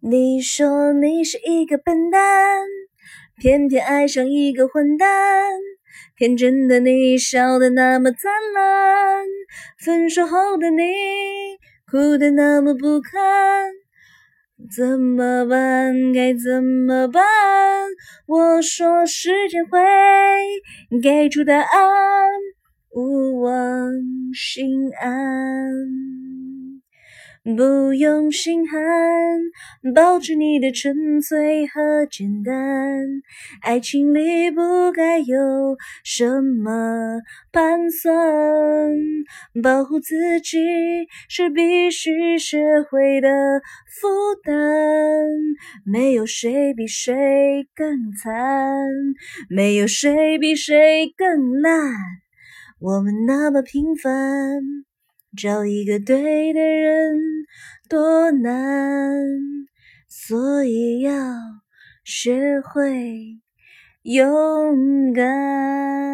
你说你是一个笨蛋，偏偏爱上一个混蛋。天真的你笑得那么灿烂，分手后的你哭得那么不堪。怎么办？该怎么办？我说时间会给出答案。勿忘心安。不用心寒，保持你的纯粹和简单。爱情里不该有什么盘算，保护自己是必须学会的负担。没有谁比谁更惨，没有谁比谁更烂。我们那么平凡。找一个对的人多难，所以要学会勇敢。